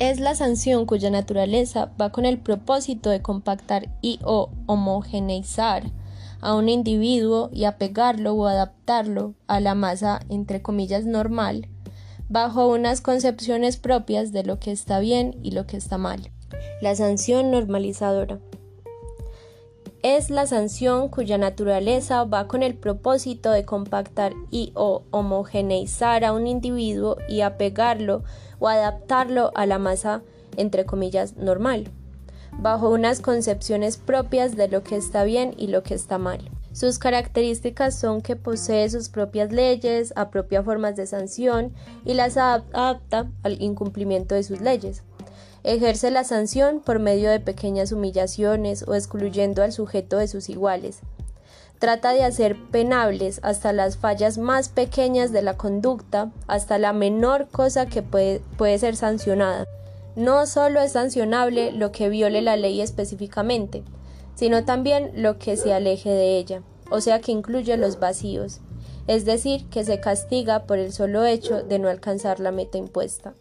es la sanción cuya naturaleza va con el propósito de compactar y o homogeneizar a un individuo y apegarlo o adaptarlo a la masa entre comillas normal bajo unas concepciones propias de lo que está bien y lo que está mal. La sanción normalizadora es la sanción cuya naturaleza va con el propósito de compactar y o homogeneizar a un individuo y apegarlo o adaptarlo a la masa entre comillas normal, bajo unas concepciones propias de lo que está bien y lo que está mal. Sus características son que posee sus propias leyes, apropia formas de sanción y las adapta al incumplimiento de sus leyes. Ejerce la sanción por medio de pequeñas humillaciones o excluyendo al sujeto de sus iguales. Trata de hacer penables hasta las fallas más pequeñas de la conducta, hasta la menor cosa que puede, ser sancionada. No solo es sancionable lo que viole la ley específicamente, sino también lo que se aleje de ella, o sea que incluye los vacíos, es decir, que se castiga por el solo hecho de no alcanzar la meta impuesta.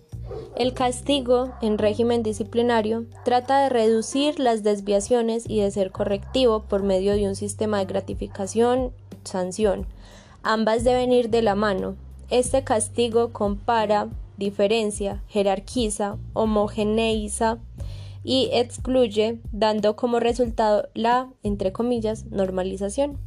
El castigo en régimen disciplinario trata de reducir las desviaciones y de ser correctivo por medio de un sistema de gratificación-sanción. Ambas deben ir de la mano. Este castigo compara, diferencia, jerarquiza, homogeneiza y excluye, dando como resultado la, entre comillas, normalización.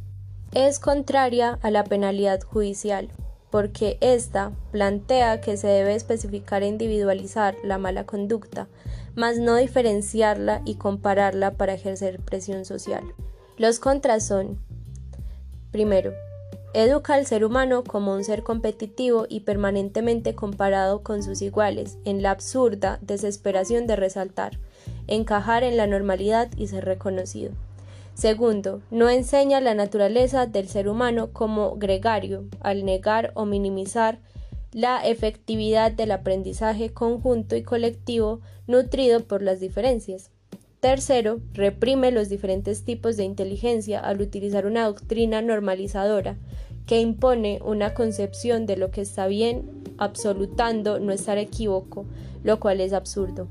Es contraria a la penalidad judicial porque ésta plantea que se debe especificar e individualizar la mala conducta, mas no diferenciarla y compararla para ejercer presión social. Los contras son, primero, educa al ser humano como un ser competitivo y permanentemente comparado con sus iguales, en la absurda desesperación de resaltar, encajar en la normalidad y ser reconocido. Segundo, no enseña la naturaleza del ser humano como gregario, al negar o minimizar la efectividad del aprendizaje conjunto y colectivo nutrido por las diferencias. Tercero, reprime los diferentes tipos de inteligencia al utilizar una doctrina normalizadora que impone una concepción de lo que está bien, absolutando no estar equívoco, lo cual es absurdo.